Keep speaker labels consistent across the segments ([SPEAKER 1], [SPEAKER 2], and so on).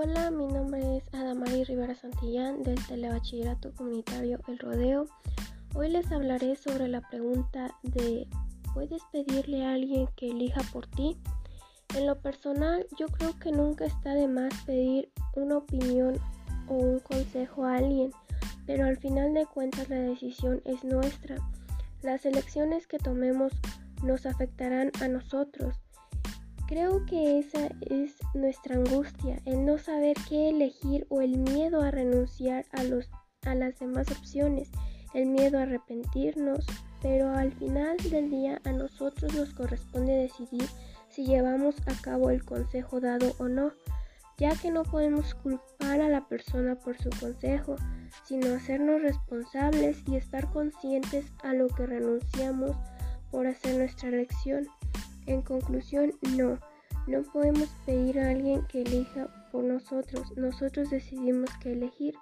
[SPEAKER 1] Hola, mi nombre es Adamari Rivera Santillán del Telebachillerato Comunitario El Rodeo. Hoy les hablaré sobre la pregunta de ¿puedes pedirle a alguien que elija por ti? En lo personal, yo creo que nunca está de más pedir una opinión o un consejo a alguien, pero al final de cuentas la decisión es nuestra. Las elecciones que tomemos nos afectarán a nosotros Creo que esa es nuestra angustia, el no saber qué elegir o el miedo a renunciar a, los, a las demás opciones, el miedo a arrepentirnos, pero al final del día a nosotros nos corresponde decidir si llevamos a cabo el consejo dado o no, ya que no podemos culpar a la persona por su consejo, sino hacernos responsables y estar conscientes a lo que renunciamos por hacer nuestra elección. En conclusión, no, no podemos pedir a alguien que elija por nosotros, nosotros decidimos qué elegir.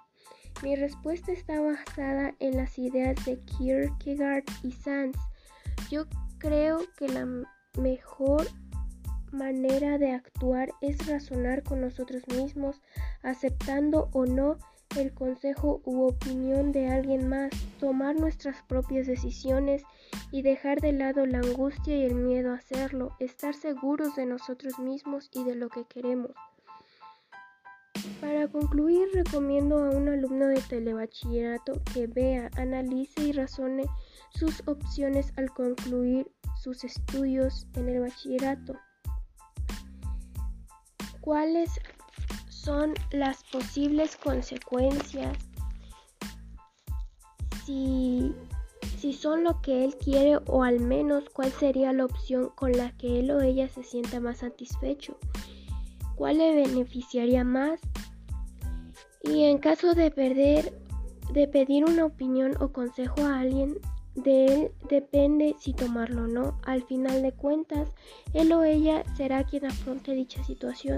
[SPEAKER 1] Mi respuesta está basada en las ideas de Kierkegaard y Sands. Yo creo que la mejor manera de actuar es razonar con nosotros mismos, aceptando o no el consejo u opinión de alguien más, tomar nuestras propias decisiones y dejar de lado la angustia y el miedo a hacerlo, estar seguros de nosotros mismos y de lo que queremos. Para concluir, recomiendo a un alumno de telebachillerato que vea, analice y razone sus opciones al concluir sus estudios en el bachillerato. ¿Cuáles son las posibles consecuencias si, si son lo que él quiere o al menos cuál sería la opción con la que él o ella se sienta más satisfecho, cuál le beneficiaría más y en caso de perder de pedir una opinión o consejo a alguien, de él depende si tomarlo o no. Al final de cuentas, él o ella será quien afronte dicha situación.